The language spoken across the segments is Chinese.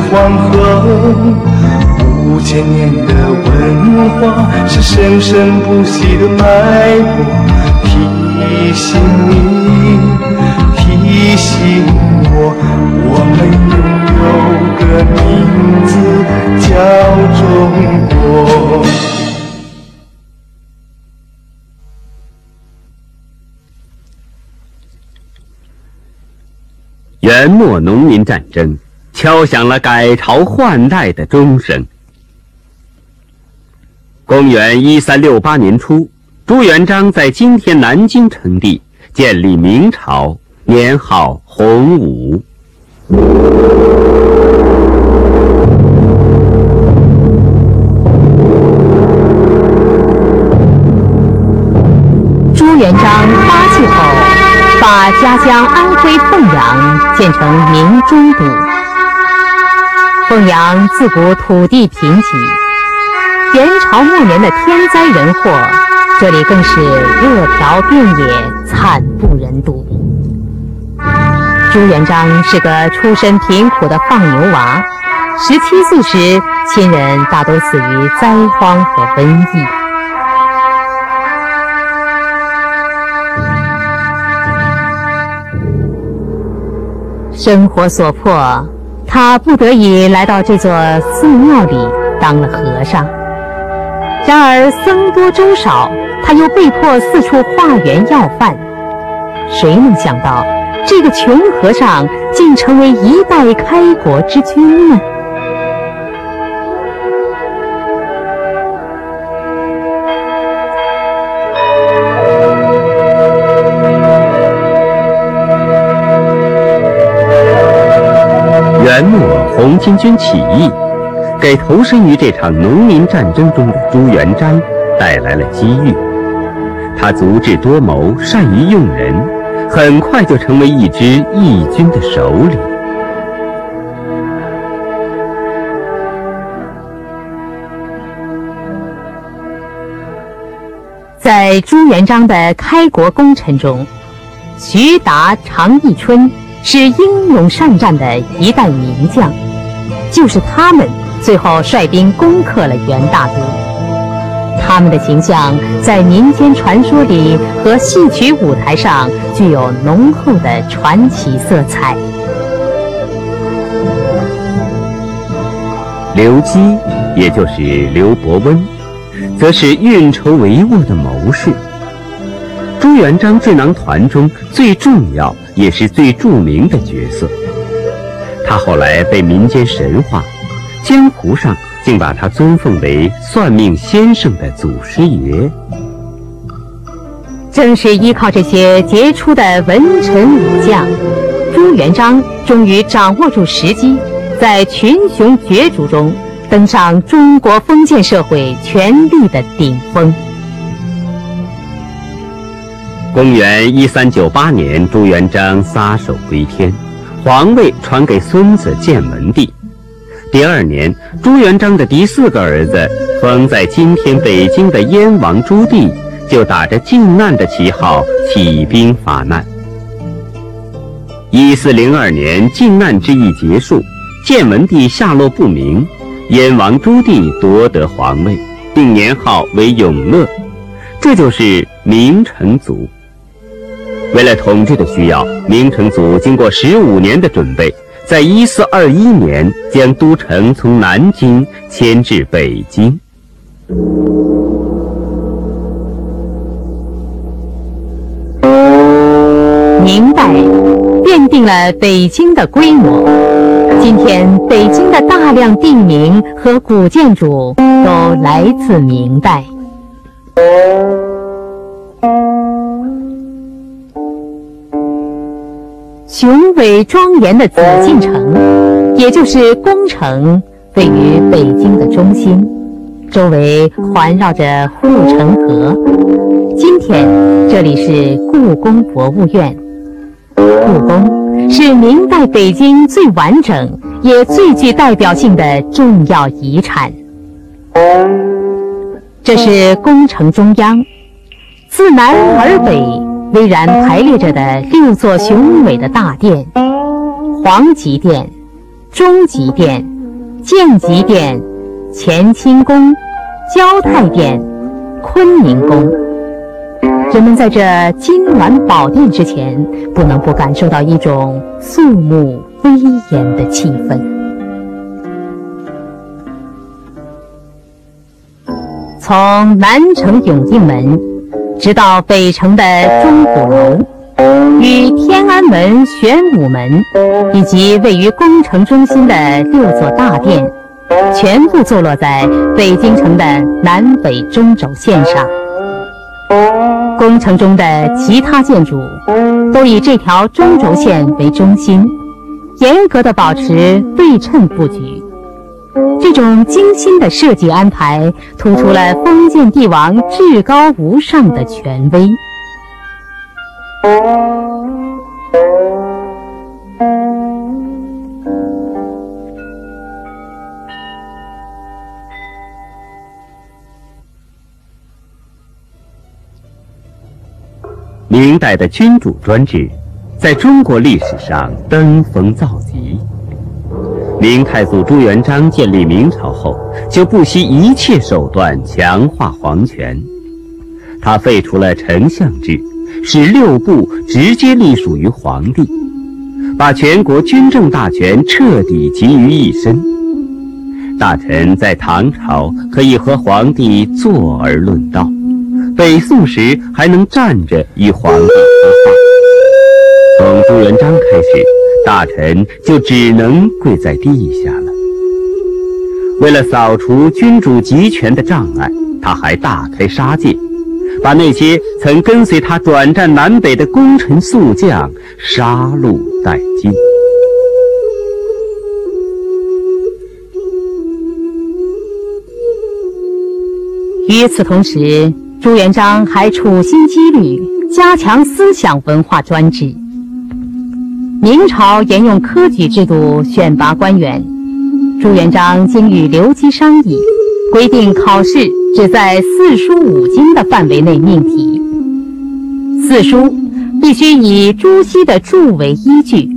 黄河，五千年的文化是生生不息的脉搏，提醒你，提醒我，我们拥有个名字叫中国。元末农民战争敲响了改朝换代的钟声。公元一三六八年初，朱元璋在今天南京称帝，建立明朝，年号洪武。朱元璋发迹后。把家乡安徽凤阳建成明中都。凤阳自古土地贫瘠，元朝末年的天灾人祸，这里更是饿殍遍野，惨不忍睹。朱元璋是个出身贫苦的放牛娃，十七岁时，亲人大都死于灾荒和瘟疫。生活所迫，他不得已来到这座寺庙里当了和尚。然而僧多粥少，他又被迫四处化缘要饭。谁能想到，这个穷和尚竟成为一代开国之君呢？新军起义，给投身于这场农民战争中的朱元璋带来了机遇。他足智多谋，善于用人，很快就成为一支义军的首领。在朱元璋的开国功臣中，徐达、常遇春。是英勇善战的一代名将，就是他们最后率兵攻克了元大都。他们的形象在民间传说里和戏曲舞台上具有浓厚的传奇色彩。刘基，也就是刘伯温，则是运筹帷幄的谋士。朱元璋智囊团中最重要也是最著名的角色，他后来被民间神化，江湖上竟把他尊奉为算命先生的祖师爷。正是依靠这些杰出的文臣武将，朱元璋终于掌握住时机，在群雄角逐中登上中国封建社会权力的顶峰。公元一三九八年，朱元璋撒手归天，皇位传给孙子建文帝。第二年，朱元璋的第四个儿子封在今天北京的燕王朱棣，就打着靖难的旗号起兵伐难。一四零二年，靖难之役结束，建文帝下落不明，燕王朱棣夺得皇位，并年号为永乐，这就是明成祖。为了统治的需要，明成祖经过十五年的准备，在一四二一年将都城从南京迁至北京。明代奠定了北京的规模。今天，北京的大量地名和古建筑都来自明代。雄伟庄严的紫禁城，也就是宫城，位于北京的中心，周围环绕着护城河。今天这里是故宫博物院。故宫是明代北京最完整也最具代表性的重要遗产。这是宫城中央，自南而北。巍然排列着的六座雄伟的大殿，皇极殿、中极殿、建极殿、乾清宫、交泰殿、坤宁宫。人们在这金銮宝殿之前，不能不感受到一种肃穆威严的气氛。从南城永定门，直到北城的钟鼓楼，与天安门、玄武门，以及位于宫城中心的六座大殿，全部坐落在北京城的南北中轴线上。宫城中的其他建筑都以这条中轴线为中心，严格的保持对称布局。这种精心的设计安排，突出了封建帝王至高无上的权威。明代的君主专制，在中国历史上登峰造极。明太祖朱元璋建立明朝后，就不惜一切手段强化皇权。他废除了丞相制，使六部直接隶属于皇帝，把全国军政大权彻底集于一身。大臣在唐朝可以和皇帝坐而论道。北宋时还能站着与皇帝说话，从朱元璋开始，大臣就只能跪在地下了。为了扫除君主集权的障碍，他还大开杀戒，把那些曾跟随他转战南北的功臣宿将杀戮殆尽。与此同时，朱元璋还处心积虑加强思想文化专制。明朝沿用科举制度选拔官员，朱元璋经与刘基商议，规定考试只在四书五经的范围内命题。四书必须以朱熹的注为依据，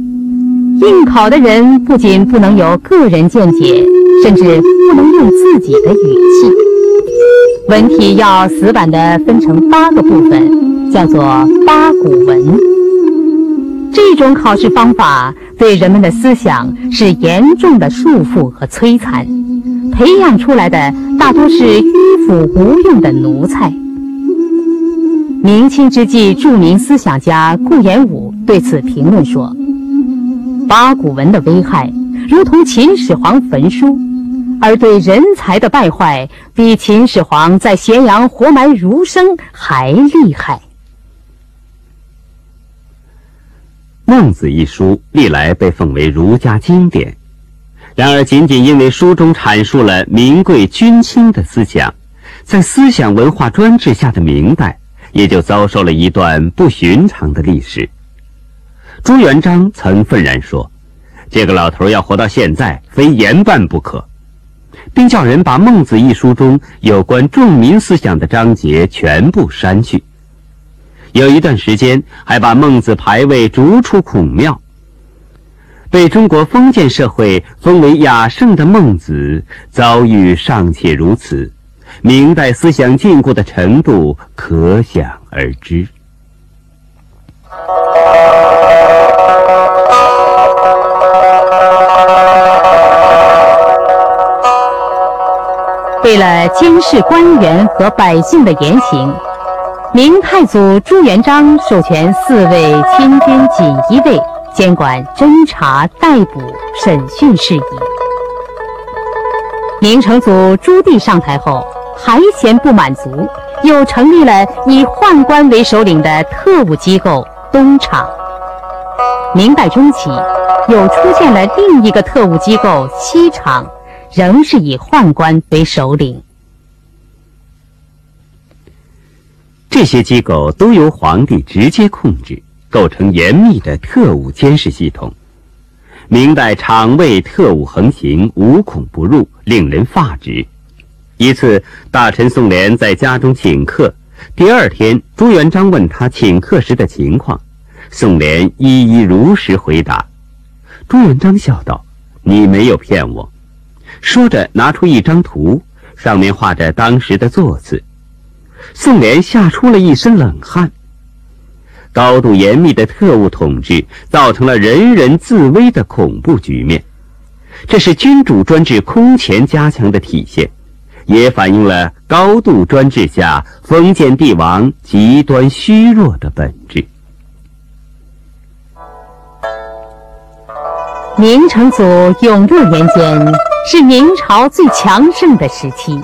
应考的人不仅不能有个人见解，甚至不能用自己的语气。文体要死板地分成八个部分，叫做八股文。这种考试方法对人们的思想是严重的束缚和摧残，培养出来的大多是迂腐无用的奴才。明清之际，著名思想家顾炎武对此评论说：“八股文的危害，如同秦始皇焚书。”而对人才的败坏，比秦始皇在咸阳活埋儒生还厉害。《孟子》一书历来被奉为儒家经典，然而仅仅因为书中阐述了名贵君轻的思想，在思想文化专制下的明代，也就遭受了一段不寻常的历史。朱元璋曾愤然说：“这个老头要活到现在，非严办不可。”并叫人把《孟子》一书中有关重民思想的章节全部删去。有一段时间，还把孟子牌位逐出孔庙。被中国封建社会封为雅圣的孟子，遭遇尚且如此，明代思想禁锢的程度可想而知。为了监视官员和百姓的言行，明太祖朱元璋授权四位亲军锦衣卫监管侦查、逮捕、审讯事宜。明成祖朱棣上台后，还嫌不满足，又成立了以宦官为首领的特务机构东厂。明代中期，又出现了另一个特务机构西厂。仍是以宦官为首领。这些机构都由皇帝直接控制，构成严密的特务监视系统。明代厂卫特务横行，无孔不入，令人发指。一次，大臣宋濂在家中请客，第二天，朱元璋问他请客时的情况，宋濂一一如实回答。朱元璋笑道：“你没有骗我。”说着，拿出一张图，上面画着当时的座次。宋濂吓出了一身冷汗。高度严密的特务统治，造成了人人自危的恐怖局面。这是君主专制空前加强的体现，也反映了高度专制下封建帝王极端虚弱的本质。明成祖永乐年间是明朝最强盛的时期，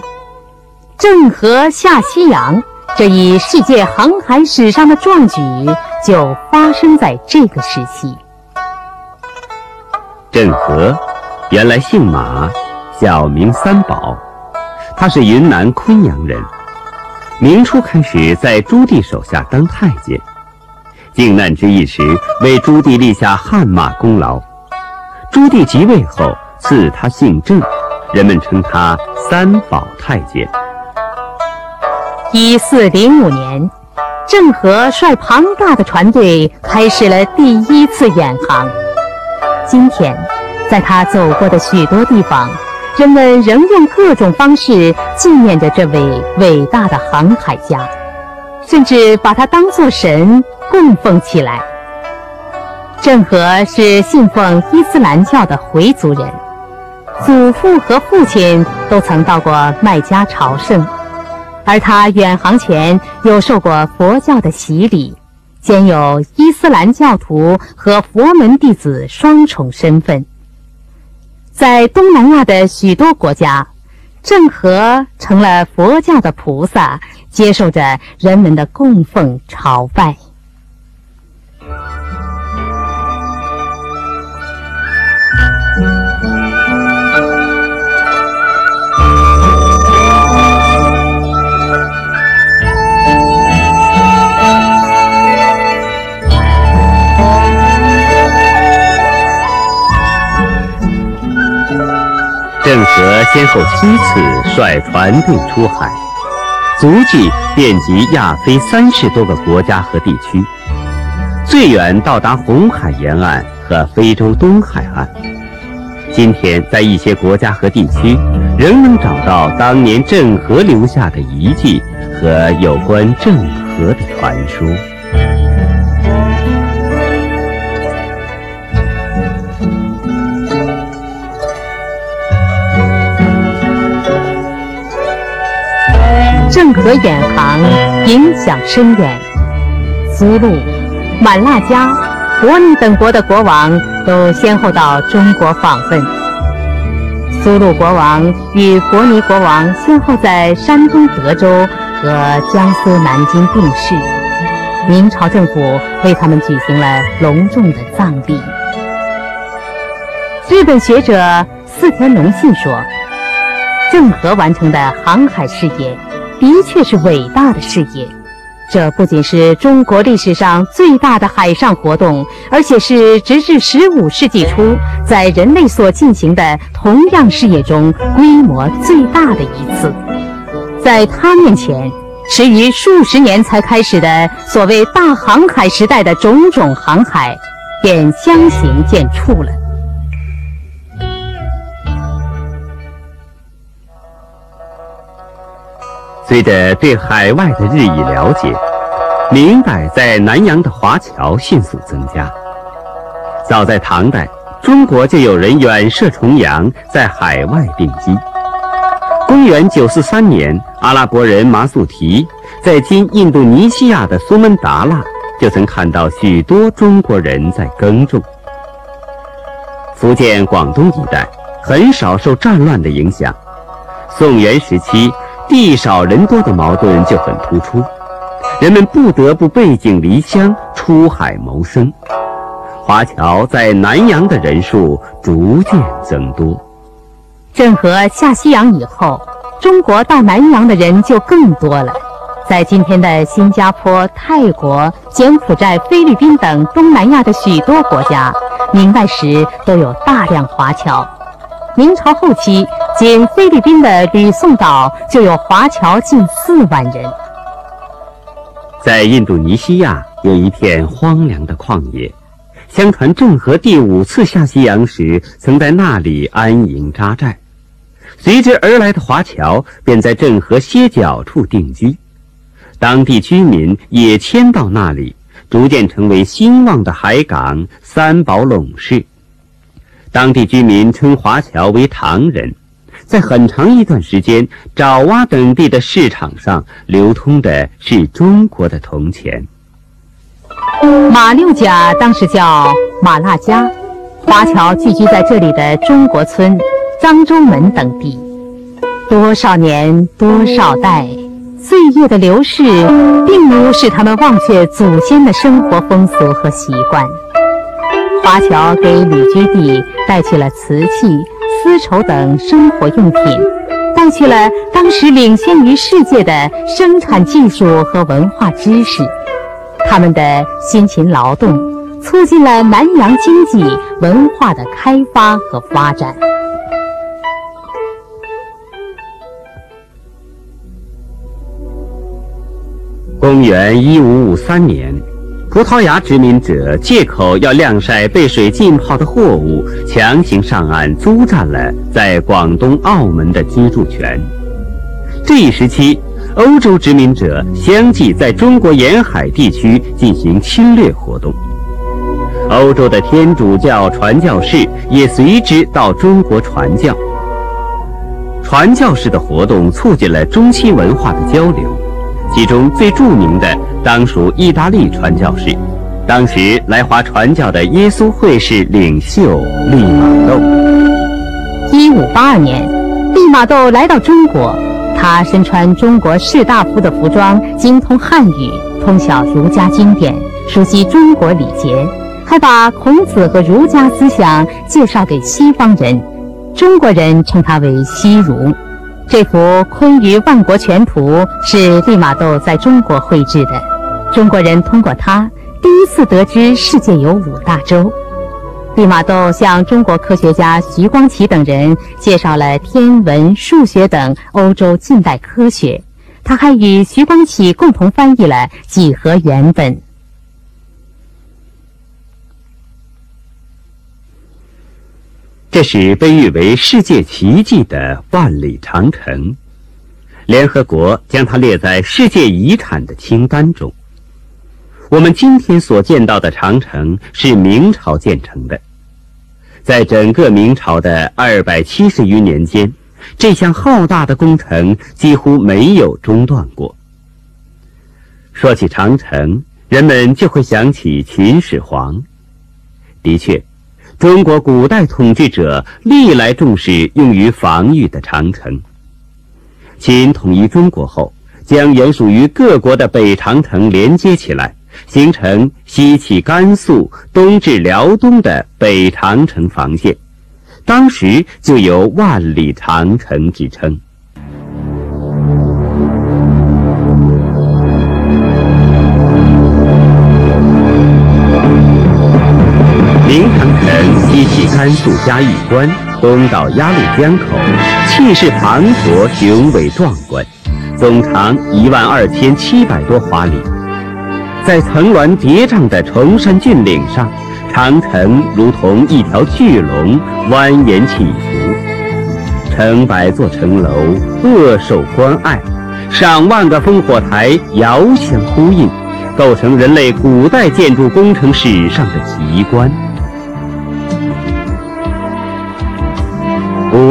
郑和下西洋这一世界航海史上的壮举就发生在这个时期。郑和原来姓马，小名三宝，他是云南昆阳人。明初开始在朱棣手下当太监，靖难之役时为朱棣立下汗马功劳。朱棣即位后，赐他姓郑，人们称他三宝太监。一四零五年，郑和率庞大的船队开始了第一次远航。今天，在他走过的许多地方，人们仍用各种方式纪念着这位伟大的航海家，甚至把他当作神供奉起来。郑和是信奉伊斯兰教的回族人，祖父和父亲都曾到过麦加朝圣，而他远航前又受过佛教的洗礼，兼有伊斯兰教徒和佛门弟子双重身份。在东南亚的许多国家，郑和成了佛教的菩萨，接受着人们的供奉朝拜。郑和先后七次率船队出海，足迹遍及亚非三十多个国家和地区，最远到达红海沿岸和非洲东海岸。今天，在一些国家和地区，仍能找到当年郑和留下的遗迹和有关郑和的传说。郑和远航影响深远，苏禄、满剌加、伯尼等国的国王都先后到中国访问。苏禄国王与伯尼国王先后在山东德州和江苏南京病逝，明朝政府为他们举行了隆重的葬礼。日本学者四田隆信说：“郑和完成的航海事业。”的确是伟大的事业，这不仅是中国历史上最大的海上活动，而且是直至十五世纪初在人类所进行的同样事业中规模最大的一次。在他面前，迟于数十年才开始的所谓大航海时代的种种航海，便相形见绌了。随着对海外的日益了解，明代在南洋的华侨迅速增加。早在唐代，中国就有人远涉重洋，在海外定居。公元943年，阿拉伯人马速提在今印度尼西亚的苏门答腊，就曾看到许多中国人在耕种。福建、广东一带很少受战乱的影响。宋元时期。地少人多的矛盾就很突出，人们不得不背井离乡出海谋生，华侨在南洋的人数逐渐增多。郑和下西洋以后，中国到南洋的人就更多了。在今天的新加坡、泰国、柬埔寨、菲律宾等东南亚的许多国家，明代时都有大量华侨。明朝后期，仅菲律宾的吕宋岛就有华侨近四万人。在印度尼西亚有一片荒凉的旷野，相传郑和第五次下西洋时，曾在那里安营扎寨，随之而来的华侨便在郑和歇脚处定居，当地居民也迁到那里，逐渐成为兴旺的海港三宝垄市。当地居民称华侨为唐人，在很长一段时间，爪哇等地的市场上流通的是中国的铜钱。马六甲当时叫马腊加，华侨聚居在这里的中国村、漳州门等地，多少年多少代，岁月的流逝，并无使他们忘却祖先的生活风俗和习惯。华侨给旅居地带去了瓷器、丝绸等生活用品，带去了当时领先于世界的生产技术和文化知识。他们的辛勤劳动，促进了南洋经济文化的开发和发展。公元一五五三年，葡萄牙殖民者借口要晾晒被水浸泡的货物，强行上岸租占了在广东、澳门的居住权。这一时期。欧洲殖民者相继在中国沿海地区进行侵略活动，欧洲的天主教传教士也随之到中国传教。传教士的活动促进了中西文化的交流，其中最著名的当属意大利传教士，当时来华传教的耶稣会士领袖利玛窦。一五八二年，利玛窦来到中国。他身穿中国士大夫的服装，精通汉语，通晓儒家经典，熟悉中国礼节，还把孔子和儒家思想介绍给西方人。中国人称他为西儒。这幅《坤舆万国全图》是利玛窦在中国绘制的。中国人通过他，第一次得知世界有五大洲。利玛窦向中国科学家徐光启等人介绍了天文、数学等欧洲近代科学。他还与徐光启共同翻译了《几何原本》。这是被誉为世界奇迹的万里长城，联合国将它列在世界遗产的清单中。我们今天所见到的长城是明朝建成的，在整个明朝的二百七十余年间，这项浩大的工程几乎没有中断过。说起长城，人们就会想起秦始皇。的确，中国古代统治者历来重视用于防御的长城。秦统一中国后，将原属于各国的北长城连接起来。形成西起甘肃、东至辽东的北长城防线，当时就有万里长城之称。甘肃嘉峪关，东到鸭绿江口，气势磅礴、雄伟壮观，总长一万二千七百多华里。在层峦叠嶂的崇山峻岭上，长城如同一条巨龙蜿蜒起伏，成百座城楼扼守关隘，上万个烽火台遥相呼应，构成人类古代建筑工程史上的奇观。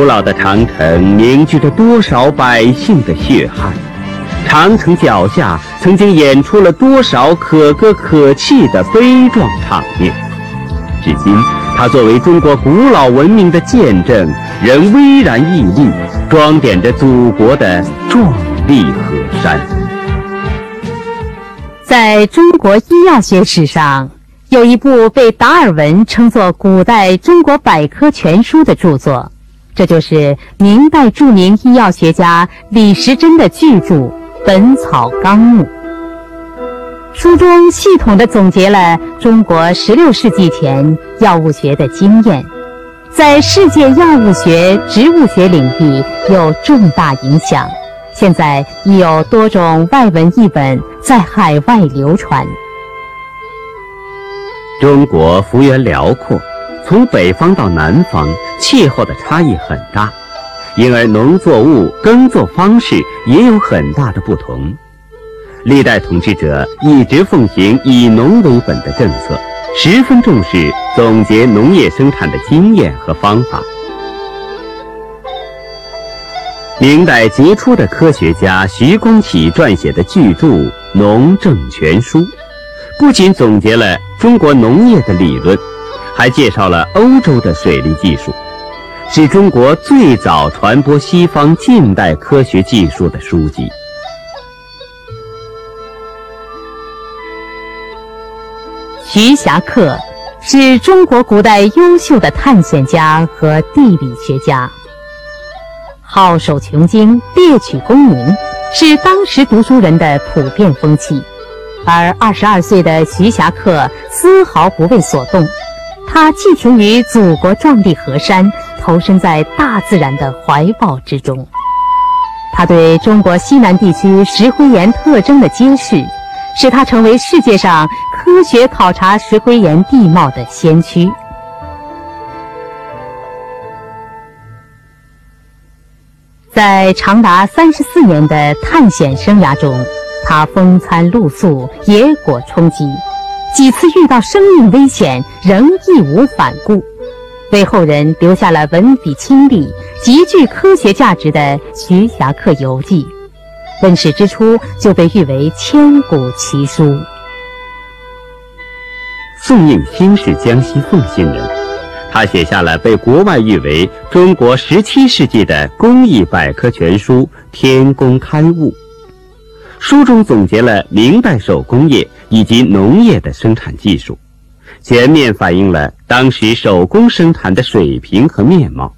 古老的长城凝聚着多少百姓的血汗。长城脚下曾经演出了多少可歌可泣的悲壮场面，至今，它作为中国古老文明的见证，仍巍然屹立，装点着祖国的壮丽河山。在中国医药学史上，有一部被达尔文称作古代中国百科全书的著作，这就是明代著名医药学家李时珍的巨著。《本草纲目》书中系统地总结了中国16世纪前药物学的经验，在世界药物学、植物学领域有重大影响。现在已有多种外文译本在海外流传。中国幅员辽阔，从北方到南方，气候的差异很大，因而农作物耕作方式也有很大的不同。历代统治者一直奉行以农为本的政策，十分重视总结农业生产的经验和方法。明代杰出的科学家徐光启撰写的巨著《农政全书》，不仅总结了中国农业的理论，还介绍了欧洲的水利技术，是中国最早传播西方近代科学技术的书籍。徐霞客是中国古代优秀的探险家和地理学家。好守穷经，猎取功名，是当时读书人的普遍风气。而二十二岁的徐霞客丝毫不为所动，他寄情于祖国壮丽河山，投身在大自然的怀抱之中。他对中国西南地区石灰岩特征的揭示，使他成为世界上科学考察石灰岩地貌的先驱。在长达三十四年的探险生涯中，他风餐露宿，野果充饥，几次遇到生命危险，仍义无反顾，为后人留下了文笔清丽、极具科学价值的《徐霞客游记》。问世之初就被誉为千古奇书。宋应星是江西奉新人。他写下了被国外誉为中国十七世纪的工艺百科全书《天工开物》，书中总结了明代手工业以及农业的生产技术，全面反映了当时手工生产的水平和面貌，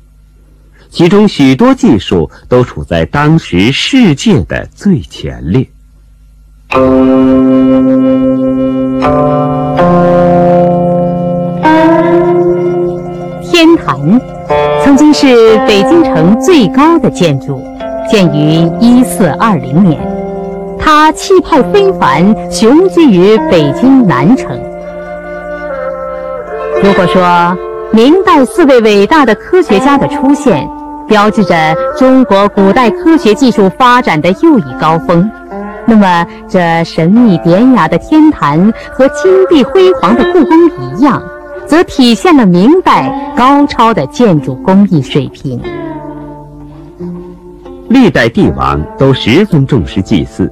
其中许多技术都处在当时世界的最前列。天坛曾经是北京城最高的建筑，建于一四二零年。它气派非凡，雄居于北京南城。如果说明代四位伟大的科学家的出现，标志着中国古代科学技术发展的又一高峰，那么这神秘典雅的天坛和金碧辉煌的故宫一样。则体现了明代高超的建筑工艺水平。历代帝王都十分重视祭祀，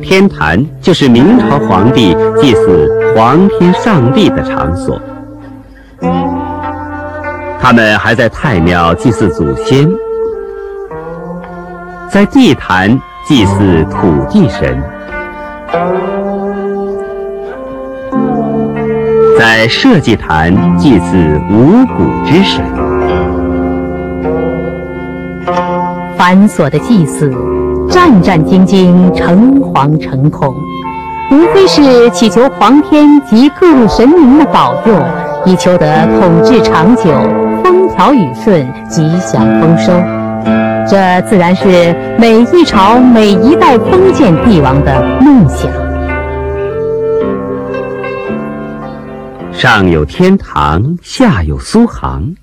天坛就是明朝皇帝祭祀皇天上帝的场所。他们还在太庙祭祀祖先，在祭坛祭祀土地神。在社稷坛祭祀五谷之神，繁琐的祭祀，战战兢兢，诚惶诚恐，无非是祈求皇天及各路神明的保佑，以求得统治长久、风调雨顺、吉祥丰收。这自然是每一朝、每一代封建帝王的梦想。上有天堂，下有苏杭。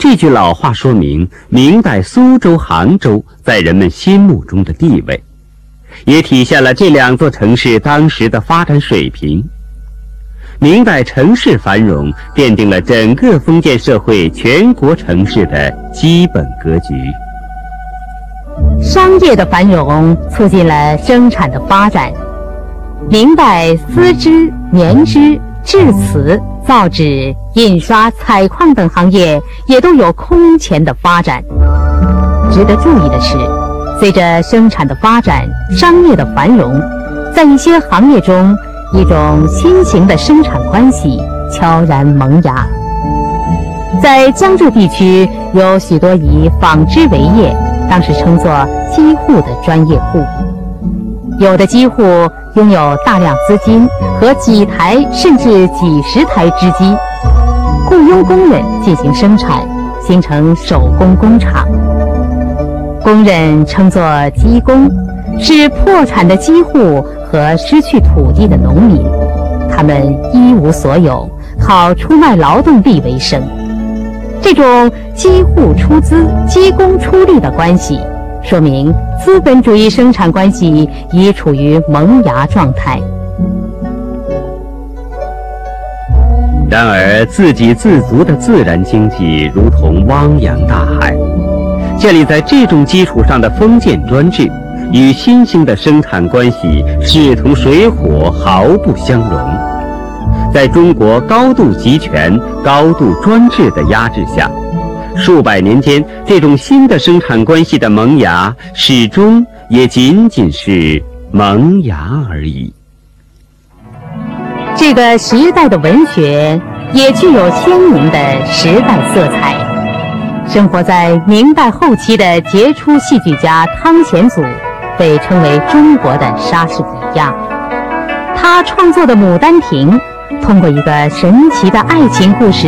这句老话说明明代苏州、杭州在人们心目中的地位，也体现了这两座城市当时的发展水平。明代城市繁荣，奠定了整个封建社会全国城市的基本格局。商业的繁荣促进了生产的发展。明代丝织、棉织。制瓷、造纸、印刷、采矿等行业也都有空前的发展。值得注意的是，随着生产的发展、商业的繁荣，在一些行业中，一种新型的生产关系悄然萌芽。在江浙地区，有许多以纺织为业，当时称作“机户”的专业户，有的机户。拥有大量资金和几台甚至几十台织机，雇佣工人进行生产，形成手工工厂。工人称作机工，是破产的机户和失去土地的农民。他们一无所有，靠出卖劳动力为生。这种机户出资、机工出力的关系，说明资本主义生产关系已处于萌芽状态。然而，自给自足的自然经济如同汪洋大海，建立在这种基础上的封建专制，与新兴的生产关系势同水火，毫不相容。在中国高度集权、高度专制的压制下，数百年间，这种新的生产关系的萌芽，始终也仅仅是萌芽而已。这个时代的文学也具有鲜明的时代色彩。生活在明代后期的杰出戏剧家汤显祖，被称为中国的莎士比亚。他创作的《牡丹亭》，通过一个神奇的爱情故事，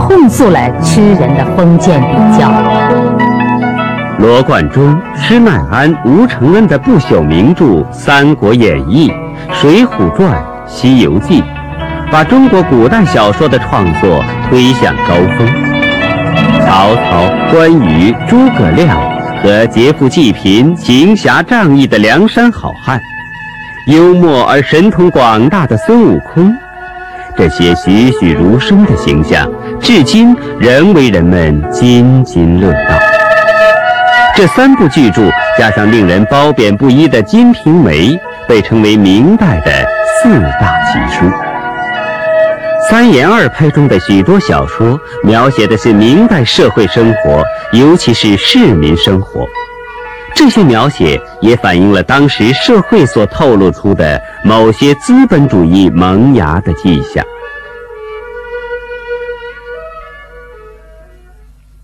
控诉了吃人的封建礼教。罗贯中、施耐庵、吴承恩的不朽名著《三国演义》《水浒传》。《西游记》把中国古代小说的创作推向高峰。曹操、关羽、诸葛亮和劫富济贫、行侠仗义的梁山好汉，幽默而神通广大的孙悟空，这些栩栩如生的形象，至今仍为人们津津乐道。这三部巨著加上令人褒贬不一的《金瓶梅》，被称为明代的。四大奇书，三言二拍中的许多小说描写的是明代社会生活，尤其是市民生活。这些描写也反映了当时社会所透露出的某些资本主义萌芽的迹象。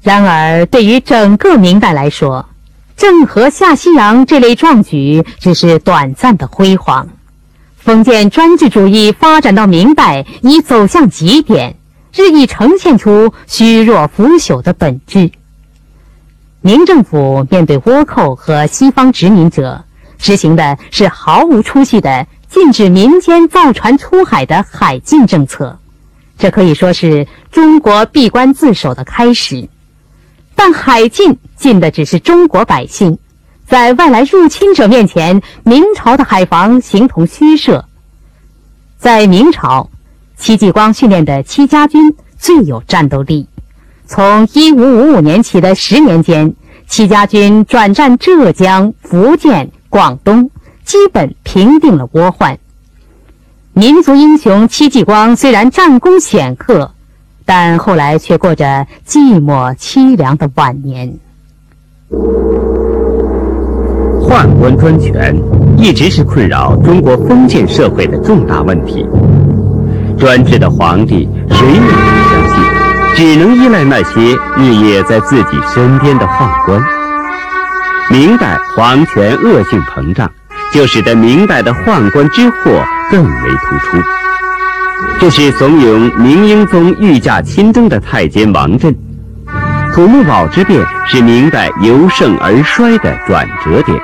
然而，对于整个明代来说，郑和下西洋这类壮举只是短暂的辉煌。封建专制主义发展到明代，已走向极点，日益呈现出虚弱腐朽的本质。明政府面对倭寇和西方殖民者，实行的是毫无出息的禁止民间造船出海的海禁政策，这可以说是中国闭关自守的开始。但海禁禁的只是中国百姓。在外来入侵者面前，明朝的海防形同虚设。在明朝，戚继光训练的戚家军最有战斗力。从1555年起的十年间，戚家军转战浙江、福建、广东，基本平定了倭患。民族英雄戚继光虽然战功显赫，但后来却过着寂寞凄凉的晚年。宦官专权一直是困扰中国封建社会的重大问题。专制的皇帝谁也不相信，只能依赖那些日夜在自己身边的宦官。明代皇权恶性膨胀，就使得明代的宦官之祸更为突出。这是怂恿明英宗御驾亲征的太监王振。土木堡之变是明代由盛而衰的转折点。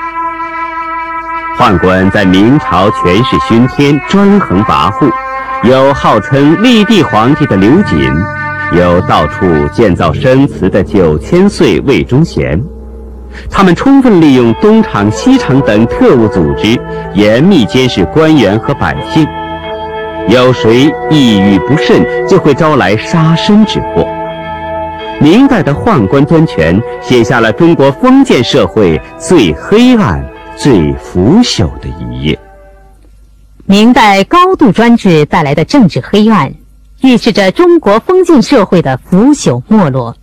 宦官在明朝权势熏天，专横跋扈，有号称立帝皇帝的刘瑾，有到处建造生祠的九千岁魏忠贤，他们充分利用东厂、西厂等特务组织，严密监视官员和百姓。有谁一语不慎，就会招来杀身之祸。明代的宦官专权，写下了中国封建社会最黑暗。最腐朽的一页。明代高度专制带来的政治黑暗，预示着中国封建社会的腐朽没落。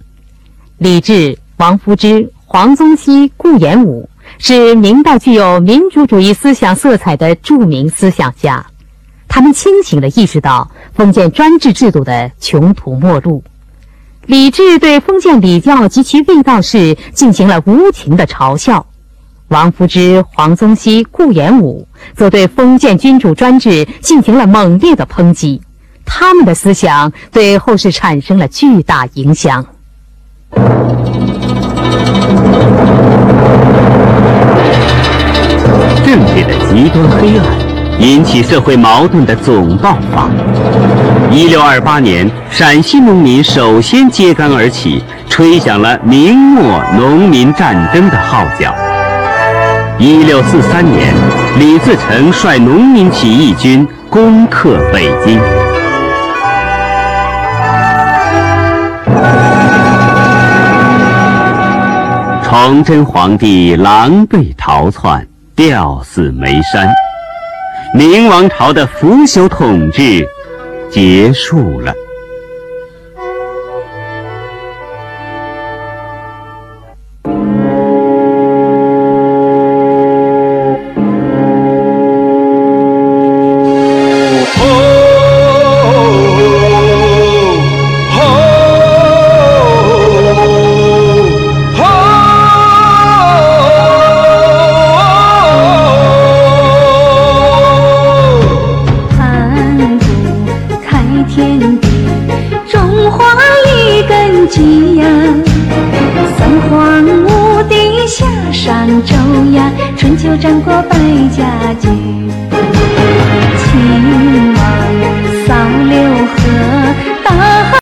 李治、王夫之、黄宗羲、顾炎武是明代具有民主主义思想色彩的著名思想家，他们清醒地意识到封建专制制度的穷途末路。李治对封建礼教及其卫道士进行了无情的嘲笑。王夫之、黄宗羲、顾炎武则对封建君主专制进行了猛烈的抨击，他们的思想对后世产生了巨大影响。政治的极端黑暗，引起社会矛盾的总爆发。一六二八年，陕西农民首先揭竿而起，吹响了明末农民战争的号角。一六四三年，李自成率农民起义军攻克北京。崇祯皇帝狼狈逃窜，吊死眉山，明王朝的腐朽统治结束了。